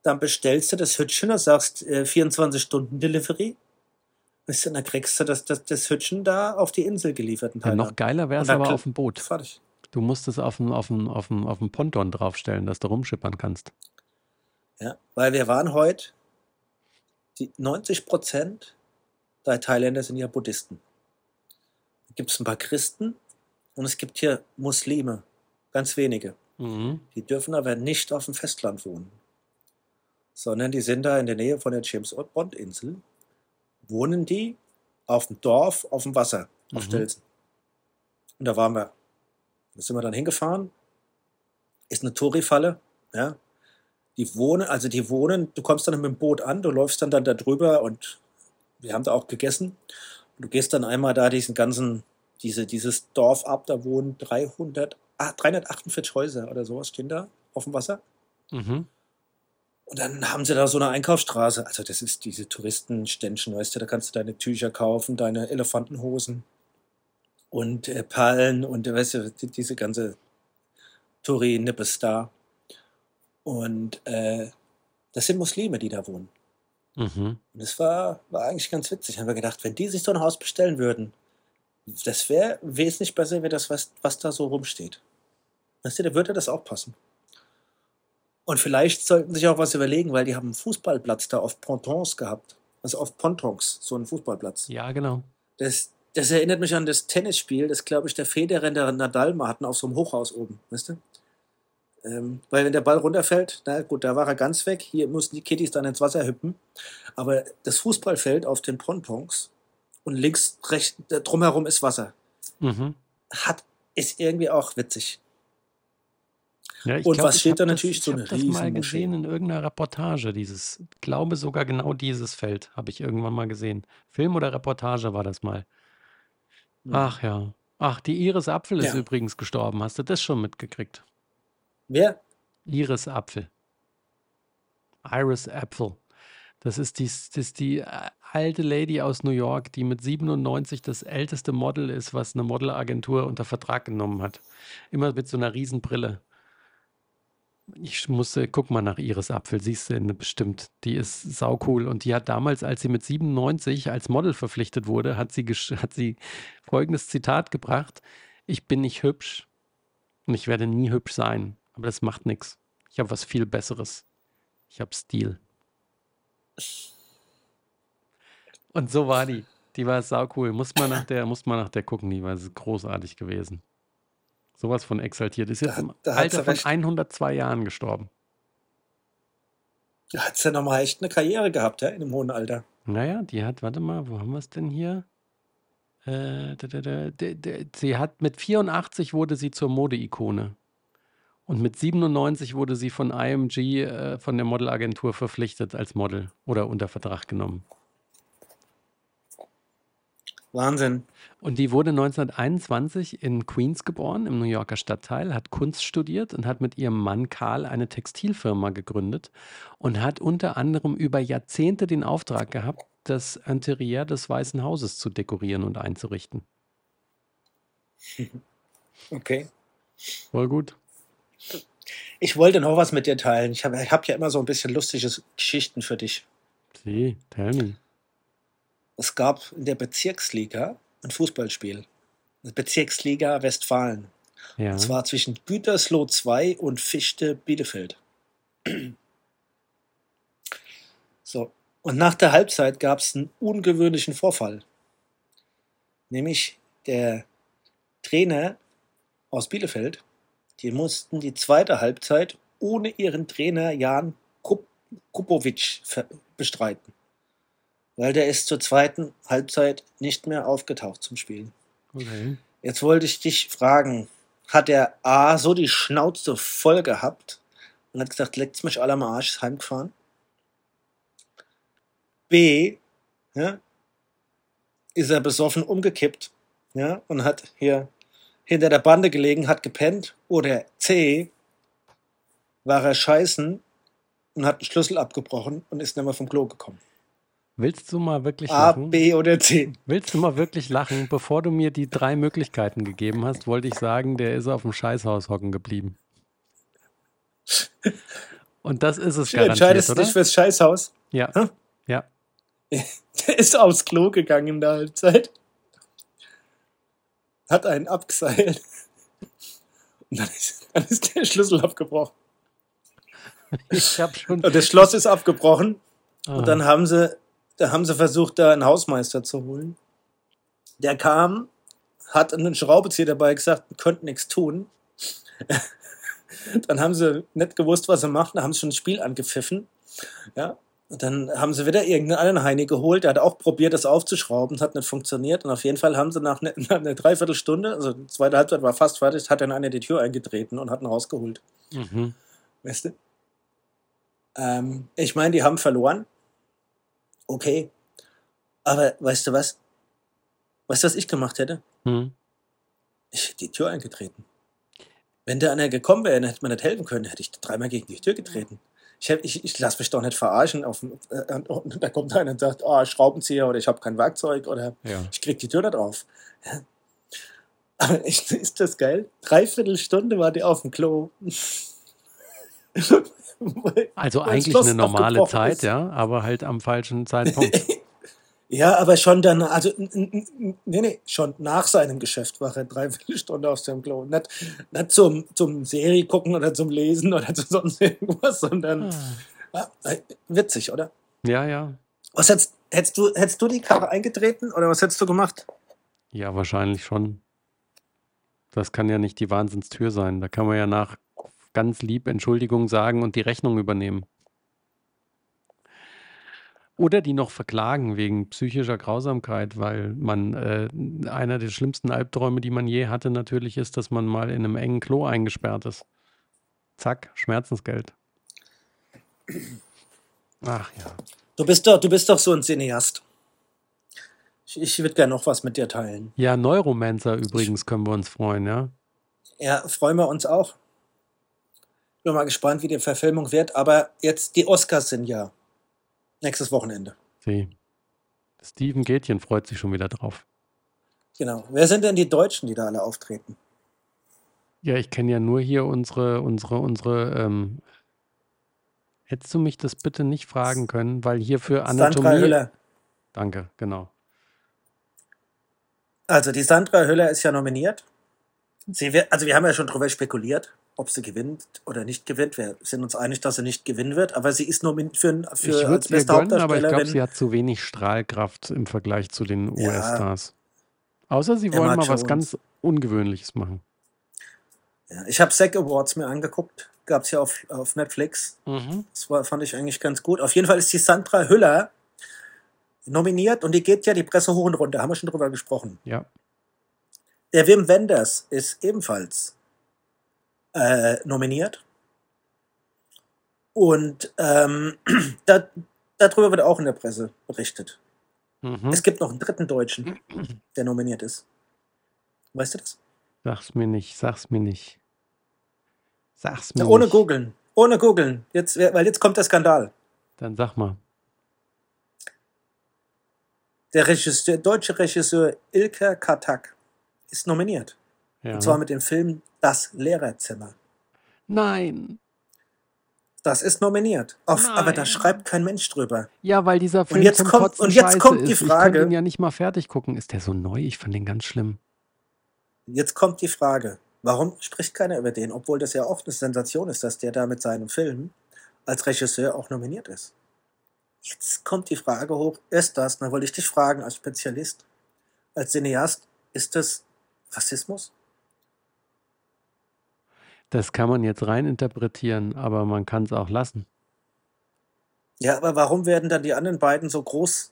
dann bestellst du das Hütchen und sagst äh, 24 Stunden Delivery. Weißt du, dann kriegst du das, das, das Hütchen da auf die Insel geliefert in Ja, noch geiler wäre es aber auf dem Boot. fertig. Du musst es auf dem auf dem- auf dem- auf dem Ponton draufstellen, dass du rumschippern kannst. Ja, weil wir waren heute, die 90 Prozent der Thailänder sind ja Buddhisten. Gibt es ein paar Christen und es gibt hier Muslime, ganz wenige. Mhm. Die dürfen aber nicht auf dem Festland wohnen, sondern die sind da in der Nähe von der James Bond Insel, wohnen die auf dem Dorf, auf dem Wasser, auf Mhm. Stelzen. Und da waren wir. Da sind wir dann hingefahren. Ist eine Touri-Falle, ja. Die wohnen, also die wohnen, du kommst dann mit dem Boot an, du läufst dann, dann da drüber und wir haben da auch gegessen. Du gehst dann einmal da diesen ganzen, diese, dieses Dorf ab, da wohnen 300, ah, 348 Häuser oder sowas stehen da auf dem Wasser. Mhm. Und dann haben sie da so eine Einkaufsstraße. Also das ist diese Touristenständchen, weißt du, da kannst du deine Tücher kaufen, deine Elefantenhosen und äh, Perlen und äh, weißt du, die, diese ganze Touri-Nippes da. Und äh, das sind Muslime, die da wohnen. Mhm. Und das war, war eigentlich ganz witzig. Haben wir gedacht, wenn die sich so ein Haus bestellen würden, das wäre wesentlich besser, wie das, was, was da so rumsteht. Weißt du, da würde das auch passen. Und vielleicht sollten sich auch was überlegen, weil die haben einen Fußballplatz da auf Pontons gehabt. Also auf Pontons, so einen Fußballplatz. Ja, genau. Das, das erinnert mich an das Tennisspiel, das glaube ich der Federer und der Nadal mal hatten auf so einem Hochhaus oben, weißt du? Ähm, weil wenn der Ball runterfällt, na gut, da war er ganz weg. Hier mussten die Kitties dann ins Wasser hüppen. Aber das Fußballfeld auf den Pontons und links, rechts, drumherum ist Wasser. Mhm. Hat, ist irgendwie auch witzig. Ja, ich Und glaube, was ich steht habe da das, natürlich? ich So habe eine das mal gesehen in irgendeiner Reportage. Dieses, ich glaube sogar genau dieses Feld habe ich irgendwann mal gesehen. Film oder Reportage war das mal. Mhm. Ach ja. Ach, die Iris Apfel ist Ja. übrigens gestorben. Hast du das schon mitgekriegt? Wer? Iris Apfel. Iris Apfel. Das ist die, das ist die äh, alte Lady aus New York, die mit 97 das älteste Model ist, was eine Modelagentur unter Vertrag genommen hat. Immer mit so einer Riesenbrille. Ich musste, guck mal nach Iris Apfel, siehst du ne, bestimmt. Die ist saucool. Und die hat damals, als sie mit 97 als Model verpflichtet wurde, hat sie, hat sie folgendes Zitat gebracht: Ich bin nicht hübsch und ich werde nie hübsch sein. Aber das macht nichts. Ich habe was viel Besseres. Ich habe Stil. Und so war die. Die war saucool. Muss man nach der, muss man nach der gucken. Die war großartig gewesen. Sowas von exaltiert. Ist jetzt Da- im da Alter von recht. 102 Jahren gestorben. Da hat sie ja nochmal echt eine Karriere gehabt, ja, in dem hohen Alter. Naja, die hat, warte mal, wo haben wir es denn hier? Äh, da, da, da, sie hat mit 84 wurde sie zur Modeikone. Und mit 97 wurde sie von IMG, äh, von der Modelagentur, verpflichtet als Model oder unter Vertrag genommen. Wahnsinn. Und die wurde 1921 in Queens geboren, im New Yorker Stadtteil, hat Kunst studiert und hat mit ihrem Mann Karl eine Textilfirma gegründet und hat unter anderem über Jahrzehnte den Auftrag gehabt, das Interieur des Weißen Hauses zu dekorieren und einzurichten. Okay. Voll gut. Ich wollte noch was mit dir teilen. Ich habe hab ja immer so ein bisschen lustige Geschichten für dich. See, tell me. Es gab in der Bezirksliga ein Fußballspiel. Bezirksliga Westfalen. Ja. Und zwar zwischen Gütersloh 2 und Fichte Bielefeld. So. Und nach der Halbzeit gab es einen ungewöhnlichen Vorfall. Nämlich der Trainer aus Bielefeld, die mussten die zweite Halbzeit ohne ihren Trainer Jan Krup Krupowitsch ver- bestreiten. Weil der ist zur zweiten Halbzeit nicht mehr aufgetaucht zum Spielen. Okay. Jetzt wollte ich dich fragen, hat er A so die Schnauze voll gehabt und hat gesagt, leckt's mich alle am Arsch, ist heimgefahren? B, ja, ist er besoffen umgekippt, ja, und hat hier hinter der Bande gelegen, hat gepennt? Oder C, war er scheißen und hat den Schlüssel abgebrochen und ist nicht mehr vom Klo gekommen? Willst du mal wirklich A, lachen? B oder C? Willst du mal wirklich lachen? Bevor du mir die drei Möglichkeiten gegeben hast, wollte ich sagen, der ist auf dem Scheißhaus hocken geblieben. Und das ist es Du garantiert, entscheidest oder? dich fürs Scheißhaus. Ja, Hä? ja. Der ist aufs Klo gegangen in der Halbzeit. Hat einen abgeseilt. Und dann ist, dann ist der Schlüssel abgebrochen. Ich habe schon. Und das Schloss ist abgebrochen. Ah, Und dann haben sie, da haben sie versucht, da einen Hausmeister zu holen. Der kam, hat einen Schraubezieher dabei gesagt, konnten nichts tun. Dann haben sie nicht gewusst, was sie machten, da haben sie schon das Spiel angepfiffen. Ja. Und dann haben sie wieder irgendeinen anderen Heini geholt, der hat auch probiert, das aufzuschrauben, hat nicht funktioniert. Und auf jeden Fall haben sie nach, ne, einer Dreiviertelstunde, also die zweite Halbzeit war fast fertig, hat dann einer die Tür eingetreten und hat ihn rausgeholt. mhm. Weißt du? Ähm, ich meine, die haben verloren. Okay. Aber weißt du was? Weißt du, was ich gemacht hätte? Hm. Ich hätte die Tür eingetreten. Wenn da einer gekommen wäre, dann hätte man nicht helfen können, hätte ich dreimal gegen die Tür getreten. Ich, ich, ich lasse mich doch nicht verarschen. Auf, äh, und- da kommt einer und sagt, oh, Schraubenzieher oder ich habe kein Werkzeug oder Ja. ich krieg die Tür nicht auf. Ja. Aber ich, ist das geil? Dreiviertel Stunde war die auf dem Klo. Also eigentlich eine normale Zeit, ist. ja, aber halt am falschen Zeitpunkt. Ja, aber schon dann, also, nee, nee, schon nach seinem Geschäft war er dreiviertel Stunde auf dem Klo. Nicht, nicht zum, zum Serie gucken oder zum Lesen oder zu sonst irgendwas, sondern Ah. ja, äh, witzig, oder? Ja, ja. Was hättest, hättest, du, hättest du die Karre eingetreten oder was hättest du gemacht? Ja, wahrscheinlich schon. Das kann ja nicht die Wahnsinnstür sein. Da kann man ja nach ganz lieb Entschuldigung sagen und die Rechnung übernehmen. Oder die noch verklagen wegen psychischer Grausamkeit, weil man äh, einer der schlimmsten Albträume, die man je hatte, natürlich ist, dass man mal in einem engen Klo eingesperrt ist. zack, Schmerzensgeld. Ach ja. Du bist doch, du bist doch so ein Cineast. Ich, ich würde gerne noch was mit dir teilen. Ja, Neuromancer übrigens können wir uns freuen, ja. Ja, freuen wir uns auch. Bin mal gespannt, wie die Verfilmung wird. Aber jetzt, die Oscars sind ja nächstes Wochenende. Sie. Steven Gätchen freut sich schon wieder drauf. Genau. Wer sind denn die Deutschen, die da alle auftreten? Ja, ich kenne ja nur hier unsere, unsere, unsere, ähm, hättest du mich das bitte nicht fragen können, weil hier für Sandra Anatomie. Hüller. Danke, genau. Also die Sandra Hüller ist ja nominiert. Sie wird, also wir haben ja schon drüber spekuliert, ob sie gewinnt oder nicht gewinnt. Wir sind uns einig, dass sie nicht gewinnen wird, aber sie ist nominiert für, für ich als beste gönnen, aber ich glaube, Hauptdarstellerin. sie hat zu wenig Strahlkraft im Vergleich zu den Ja. US-Stars. Außer sie Emma wollen mal was Jones. ganz Ungewöhnliches machen. Ja, ich habe SAG Awards mir angeguckt, gab es ja auf, auf Netflix. Mhm. Das war, fand ich eigentlich ganz gut. Auf jeden Fall ist die Sandra Hüller nominiert und die geht ja die Presse hoch und runter, haben wir schon drüber gesprochen. Ja. Der Wim Wenders ist ebenfalls äh, nominiert. Und ähm, da, darüber wird auch in der Presse berichtet. Mhm. Es gibt noch einen dritten Deutschen, der nominiert ist. Weißt du das? Sag's mir nicht, sag's mir nicht. Sag's mir Ja, ohne nicht. googeln. Ohne googeln. Jetzt, weil jetzt kommt der Skandal. Dann sag mal. Der Regisseur, deutsche Regisseur Ilker Katak ist nominiert. Ja. Und zwar mit dem Film Das Lehrerzimmer. Nein. Das ist nominiert. Auf, aber da schreibt kein Mensch drüber. Ja, weil dieser Film jetzt zum kommt- Kotzen und jetzt scheiße kommt die ist. Ich Frage- konnte ihn ja nicht mal fertig gucken. Ist der so neu? Ich fand den ganz schlimm. Jetzt kommt die Frage, warum spricht keiner über den, obwohl das ja oft eine Sensation ist, dass der da mit seinem Film als Regisseur auch nominiert ist. Jetzt kommt die Frage hoch, ist das, dann wollte ich dich fragen als Spezialist, als Cineast, ist das Rassismus? Das kann man jetzt rein interpretieren, aber man kann es auch lassen. Ja, aber warum werden dann die anderen beiden so groß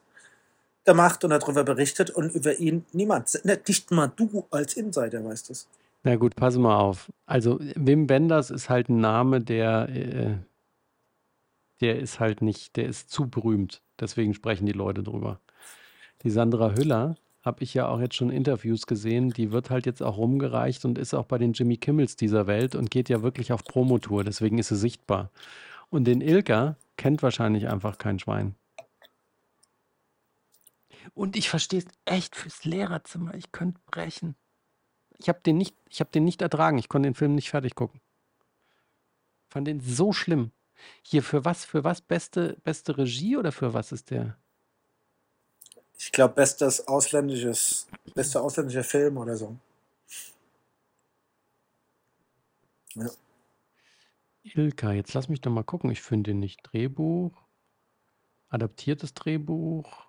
gemacht und darüber berichtet und über ihn niemand? Nicht mal du als Insider weißt es. Na gut, pass mal auf. Also Wim Wenders ist halt ein Name, der, äh, der ist halt nicht, der ist zu berühmt. Deswegen sprechen die Leute drüber. Die Sandra Hüller habe ich ja auch jetzt schon Interviews gesehen. Die wird halt jetzt auch rumgereicht und ist auch bei den Jimmy Kimmels dieser Welt und geht ja wirklich auf Promotour. Deswegen ist sie sichtbar. Und den Ilka kennt wahrscheinlich einfach kein Schwein. Und ich verstehe es echt fürs Lehrerzimmer. Ich könnte brechen. Ich habe den nicht, ich habe den nicht ertragen. Ich konnte den Film nicht fertig gucken. Fand den so schlimm. Hier für was, für was beste, beste Regie oder für was ist der? Ich glaube, bestes ausländisches, bester ausländischer Film oder so. Ja. Ilka, jetzt lass mich doch mal gucken. Ich finde den nicht. Drehbuch, adaptiertes Drehbuch,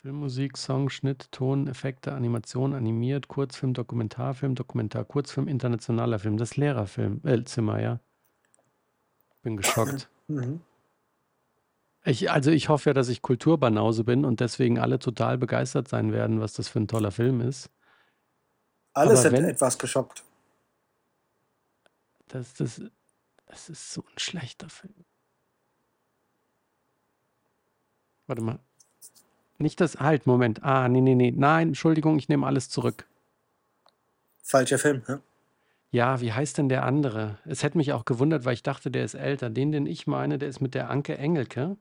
Filmmusik, Song, Schnitt, Ton, Effekte, Animation, animiert, Kurzfilm, Dokumentarfilm, Dokumentar, Kurzfilm, internationaler Film. Das Lehrerfilm, äh, Zimmer, ja. Bin geschockt. Mhm. Ich, also ich hoffe ja, dass ich Kulturbanause bin und deswegen alle total begeistert sein werden, was das für ein toller Film ist. Alle Aber sind wenn- etwas geschockt. Das, das, das ist so ein schlechter Film. Warte mal. Nicht das. Halt, Moment. Ah, nee, nee, nee. Nein, Entschuldigung, ich nehme alles zurück. Falscher Film. Ne? Ja, wie heißt denn der andere? Es hätte mich auch gewundert, weil ich dachte, der ist älter. Den, den ich meine, der ist mit der Anke Engelke.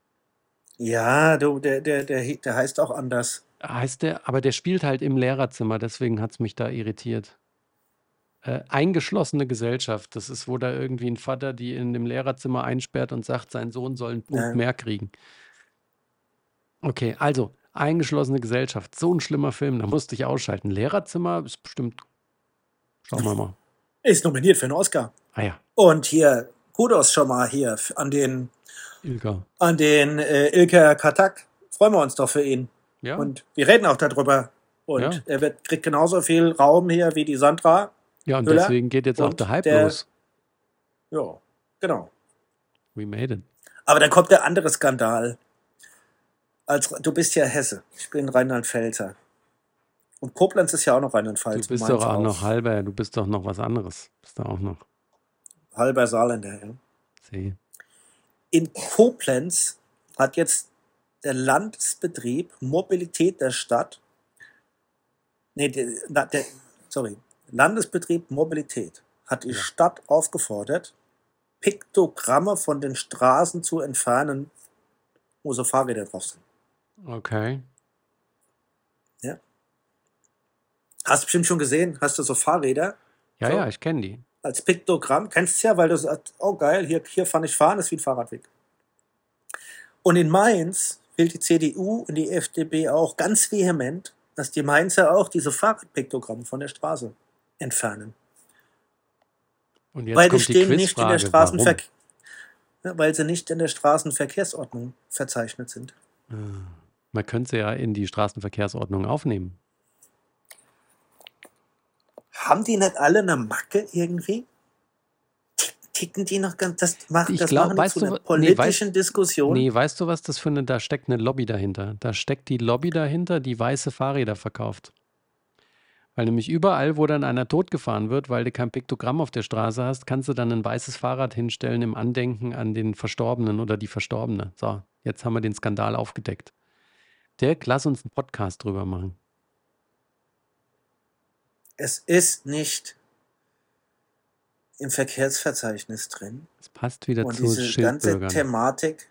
Ja, du, der, der, der, der heißt auch anders. Heißt der, aber der spielt halt im Lehrerzimmer, deswegen hat es mich da irritiert. Äh, eingeschlossene Gesellschaft, das ist, wo da irgendwie ein Vater die in dem Lehrerzimmer einsperrt und sagt, sein Sohn soll einen Punkt Ja. mehr kriegen. Okay, also, eingeschlossene Gesellschaft, so ein schlimmer Film, da musste ich ausschalten. Lehrerzimmer ist bestimmt. Schauen wir mal. Ist nominiert für einen Oscar. Ah ja, Und hier, Kudos schon mal hier an den, Ilka. an den äh, Ilker Katak. Freuen wir uns doch für ihn. Ja, Und wir reden auch darüber. Und Ja. er wird, kriegt genauso viel Raum hier wie die Sandra. ja und Hüller deswegen geht jetzt auch und der Hype der- los. Ja, genau. We made it. Aber dann kommt der andere Skandal. Als, du bist ja Hesse. Ich bin Rheinland-Pfälzer. Und Koblenz ist ja auch noch Du Rheinland-Pfalz. bist Mainz doch auch noch halber, du bist doch noch was anderes. Bist du auch noch. halber Saarländer. Ja. See. In Koblenz hat jetzt der Landesbetrieb Mobilität der Stadt, nee, der, der, sorry, Landesbetrieb Mobilität hat die Ja. Stadt aufgefordert, Piktogramme von den Straßen zu entfernen, wo so Fahrräder drauf sind. Okay. Hast du bestimmt schon gesehen, hast du so Fahrräder Ja, So. ja, ich kenne die. Als Piktogramm, kennst du ja, weil du sagst, oh geil, hier, hier fand ich fahren, ist wie ein Fahrradweg. Und in Mainz will die CDU und die FDP auch ganz vehement, dass die Mainzer auch diese Fahrradpiktogramme von der Straße entfernen. Und jetzt weil die kommt die stehen nicht in der. Straßenverkehr. Ja, weil sie nicht in der Straßenverkehrsordnung verzeichnet sind. Ah, Man könnte sie ja in die Straßenverkehrsordnung aufnehmen. Haben die nicht alle eine Macke irgendwie? Tick- Ticken die noch ganz, das, machen, Ich das glaub, weißt zu du einer wa- nee, politischen weißt- Diskussion. Nee, weißt du, was das für eine, da steckt eine Lobby dahinter. Da steckt die Lobby dahinter, die weiße Fahrräder verkauft. Weil nämlich überall, wo dann einer totgefahren wird, weil du kein Piktogramm auf der Straße hast, kannst du dann ein weißes Fahrrad hinstellen im Andenken an den Verstorbenen oder die Verstorbene. So, jetzt haben wir den Skandal aufgedeckt. Dirk, lass uns einen Podcast drüber machen. Es ist nicht im Verkehrsverzeichnis drin. Es passt wieder Und zu diese ganze. Thematik,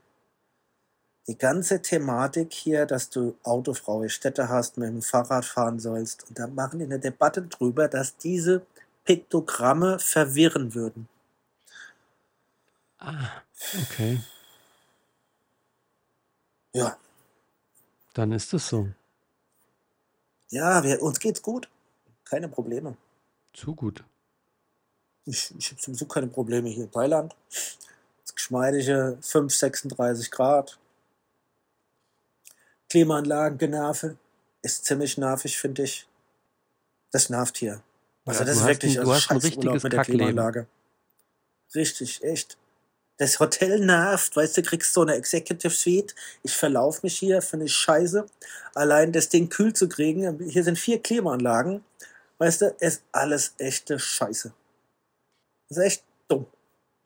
die ganze Thematik hier, dass du autofreie Städte hast, mit dem Fahrrad fahren sollst. Und da machen die eine Debatte drüber, dass diese Piktogramme verwirren würden. Ah, okay. Ja, Dann ist es so. ja, wir, uns geht's gut. Keine Probleme. Zu gut. Ich, ich habe sowieso keine Probleme hier in Thailand. Das geschmeidige 5, 36 Grad. Klimaanlagen generve. Ist ziemlich nervig, finde ich. Das nervt hier. Also Ja, das ist wirklich ein- also hast ein richtiges mit der Kackleben. Klimaanlage. Richtig, echt. Das Hotel nervt, weißt du, kriegst so eine Executive Suite. Ich verlaufe mich hier, finde ich scheiße. Allein das Ding kühl zu kriegen. Hier sind vier Klimaanlagen. Weißt du, ist alles echte Scheiße. Das ist echt dumm.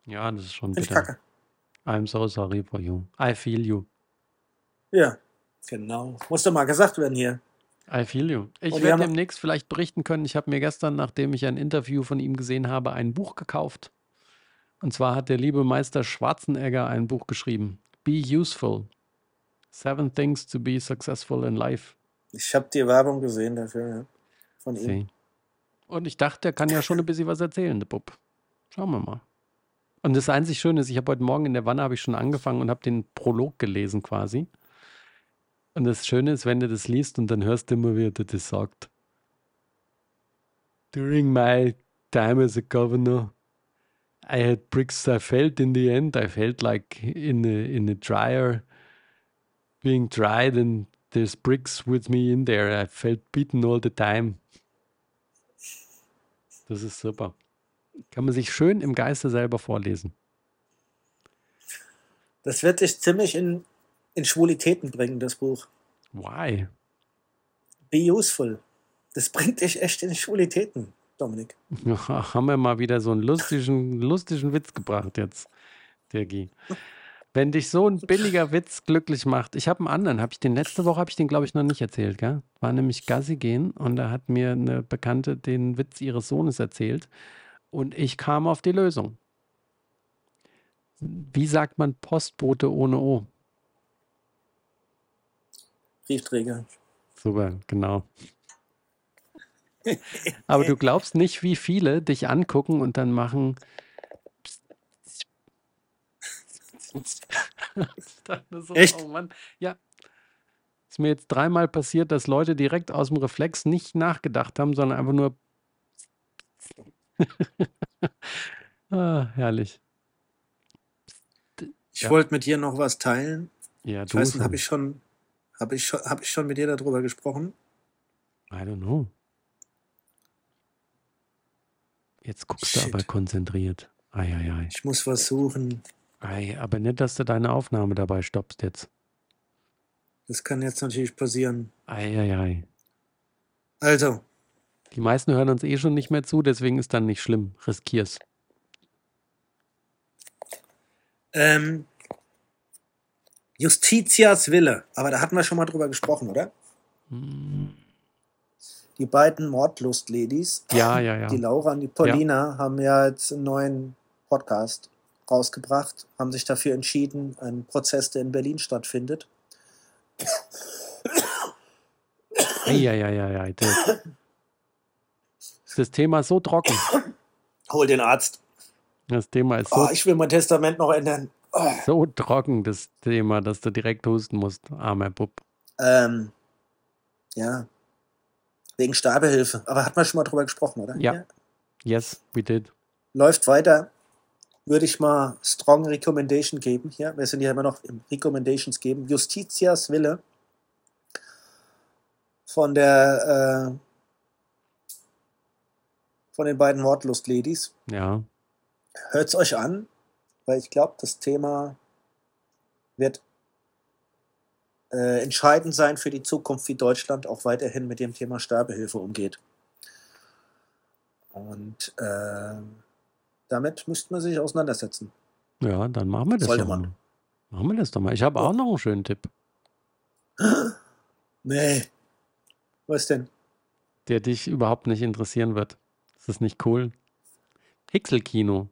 Ja, das ist schon Finde ich bitter. kacke. I'm so sorry for you. I feel you. Ja, genau. Muss doch mal gesagt werden hier. I feel you. Ich werde demnächst vielleicht berichten können. Ich habe mir gestern, nachdem ich ein Interview von ihm gesehen habe, ein Buch gekauft. Und zwar hat der liebe Meister Schwarzenegger ein Buch geschrieben. Be useful. Seven things to be successful in life. Ich habe die Werbung gesehen dafür, ja. Von ihm. See. Und ich dachte, der kann ja schon ein bisschen was erzählen, der Bub. Schauen wir mal. Und das einzig Schöne ist, ich habe heute Morgen in der Wanne habe ich schon angefangen und habe den Prolog gelesen quasi. Und das Schöne ist, wenn du das liest und dann hörst du immer, wie er das sagt. During my time as a governor, I had bricks I felt in the end. I felt like in a, in a dryer being dried and there's bricks with me in there. I felt beaten all the time. Das ist super. Kann man sich schön im Geiste selber vorlesen. Das wird dich ziemlich in, in Schwulitäten bringen, das Buch. Why? Be useful. Das bringt dich echt in Schwulitäten, Dominik. Ja, haben wir mal wieder so einen lustigen, lustigen Witz gebracht jetzt, Dirgi. Wenn dich so ein billiger Witz glücklich macht, ich habe einen anderen, habe ich den letzte Woche, habe ich den glaube ich noch nicht erzählt, gell? War nämlich Gassi gehen und da hat mir eine Bekannte den Witz ihres Sohnes erzählt und ich kam auf die Lösung. Wie sagt man Postbote ohne O? Briefträger. Super, genau. Aber du glaubst nicht, wie viele dich angucken und dann machen. So, Echt? Oh Mann. Ja. Ist mir jetzt dreimal passiert, dass Leute direkt aus dem Reflex nicht nachgedacht haben, sondern einfach nur. ah, herrlich. Ich Ja. wollte mit dir noch was teilen. Ja, du. weiß nicht, so. habe ich schon, habe ich schon, habe ich schon mit dir darüber gesprochen? I don't know. Jetzt guckst du aber Shit. konzentriert. Eieiei. Ich muss was suchen. Ei, aber nicht, dass du deine Aufnahme dabei stoppst jetzt. Das kann jetzt natürlich passieren. Eieiei. Also, Die meisten hören uns eh schon nicht mehr zu, deswegen ist dann nicht schlimm. Riskier's. Ähm, Justitias Wille. Aber da hatten wir schon mal drüber gesprochen, oder? Die beiden Mordlust-Ladies, Ja, ja, ja. die Laura und die Paulina, haben ja jetzt einen neuen Podcast rausgebracht, haben sich dafür entschieden, ein Prozess, der in Berlin stattfindet. Eieieiei, Dirk. Das Thema ist so trocken. Hol den Arzt. Das Thema ist Oh, so, ich will mein Testament noch ändern. Oh. so trocken, das Thema, dass du direkt husten musst. Armer Bub. Ähm, ja. Wegen Sterbehilfe. Aber hat man schon mal drüber gesprochen, oder? Ja. Yes, we did. Läuft weiter. Würde ich mal strong Recommendation geben hier. Wir sind ja immer noch im Recommendations geben. Justitias Wille von der äh, von den beiden Mordlust-Ladies. Ja. Hört's euch an, weil ich glaube, das Thema wird äh, entscheidend sein für die Zukunft, wie Deutschland auch weiterhin mit dem Thema Sterbehilfe umgeht. Und äh, damit müsste man sich auseinandersetzen. Ja, dann machen wir das Sollte doch man. mal. Machen wir das doch mal. Ich habe auch noch einen schönen Tipp, Nee. Was denn? der dich überhaupt nicht interessieren wird. Ist das nicht cool? Pixelkino.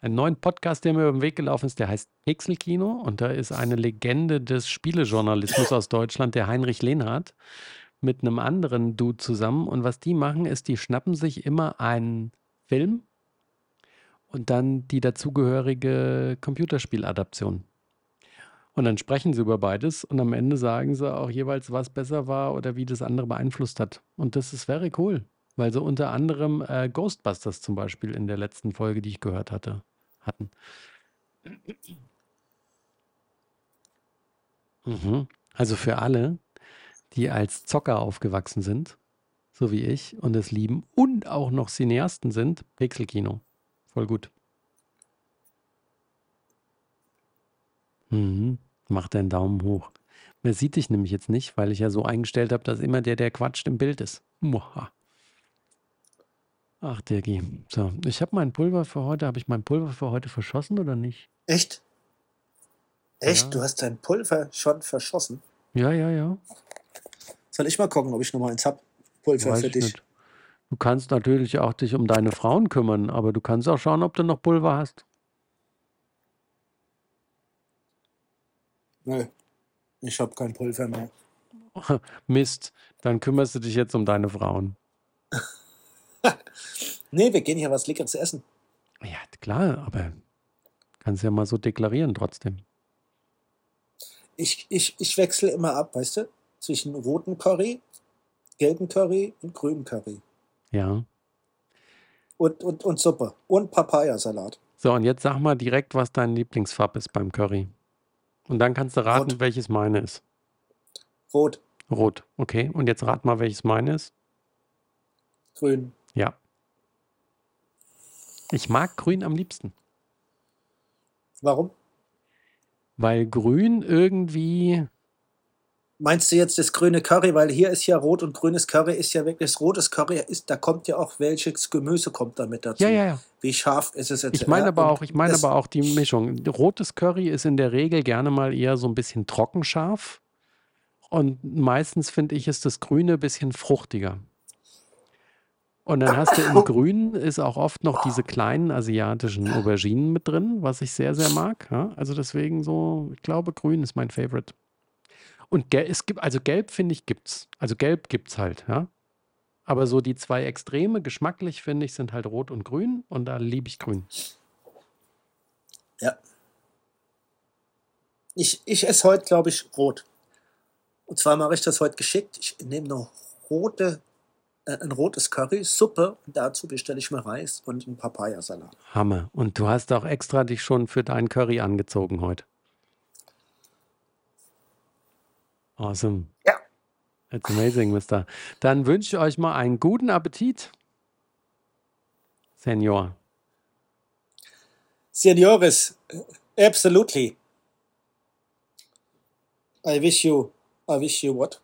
Einen neuen Podcast, der mir über den Weg gelaufen ist, der heißt Pixelkino und da ist eine Legende des Spielejournalismus aus Deutschland, der Heinrich Lehnhardt, mit einem anderen Dude zusammen. Und was die machen, ist, die schnappen sich immer einen Film und dann die dazugehörige Computerspieladaption. Und dann sprechen sie über beides und am Ende sagen sie auch jeweils, was besser war oder wie das andere beeinflusst hat. Und das ist very cool, weil so unter anderem äh, Ghostbusters zum Beispiel in der letzten Folge, die ich gehört hatte, hatten. Mhm. Also für alle, die als Zocker aufgewachsen sind, so wie ich, und es lieben und auch noch Cineasten sind, Pixelkino. Voll gut. Mhm. Mach deinen Daumen hoch. Man sieht dich nämlich jetzt nicht, weil ich ja so eingestellt habe, dass immer der, der quatscht, im Bild ist. Muha. Ach, Dirgi. So, ich habe mein Pulver für heute, habe ich mein Pulver für heute verschossen oder nicht? Echt? Echt? Ja. Du hast dein Pulver schon verschossen? Ja, ja, ja. Soll ich mal gucken, ob ich noch mal eins hab? Pulver Weiß für ich dich. nicht. Du kannst natürlich auch dich um deine Frauen kümmern, aber du kannst auch schauen, ob du noch Pulver hast. Nö. Ich habe kein Pulver mehr. Mist, dann kümmerst du dich jetzt um deine Frauen. Nee, wir gehen hier was Leckeres essen. Ja, klar, aber kannst ja mal so deklarieren trotzdem. Ich, ich, ich wechsle immer ab, weißt du? Zwischen roten Curry, gelben Curry und grünen Curry. Ja. Und, und, und Suppe. Und Papayasalat. So, und jetzt sag mal direkt, was dein Lieblingsfarb ist beim Curry. Und dann kannst du raten, Rot. welches meine ist. Rot, Rot, okay. Und jetzt rat mal, welches meine ist. grün. Ja. Ich mag grün am liebsten, Warum? weil grün irgendwie, Meinst du jetzt das grüne Curry? Weil hier ist ja rot und grünes Curry ist ja wirklich das rotes Curry. Ist, da kommt ja auch welches Gemüse kommt damit dazu. ja, ja, ja. Wie scharf ist es jetzt? Ich meine aber auch, ich meine aber auch die Mischung. Rotes Curry ist in der Regel gerne mal eher so ein bisschen trockenscharf. Und meistens finde ich, ist das Grüne ein bisschen fruchtiger. Und dann hast du im Grünen ist auch oft noch diese kleinen asiatischen Auberginen mit drin, was ich sehr, sehr mag. Also deswegen so, ich glaube, Grün ist mein Favorite. Und es gibt, also Gelb finde ich gibt's. Also Gelb gibt's halt, ja. Aber so die zwei Extreme geschmacklich finde ich sind halt Rot und Grün und da liebe ich Grün. Ja. Ich, ich esse heute, glaube ich, rot. Und zwar mache ich das heute geschickt. Ich nehme noch rote, äh, ein rotes Curry, Suppe und dazu bestelle ich mir Reis und einen Papayasalat. Hammer. Und du hast auch extra dich schon für deinen Curry angezogen heute. Awesome. Ja. It's amazing, Mister. Dann wünsche ich euch mal einen guten Appetit, Senior. Senores, absolutely. I wish you, I wish you what?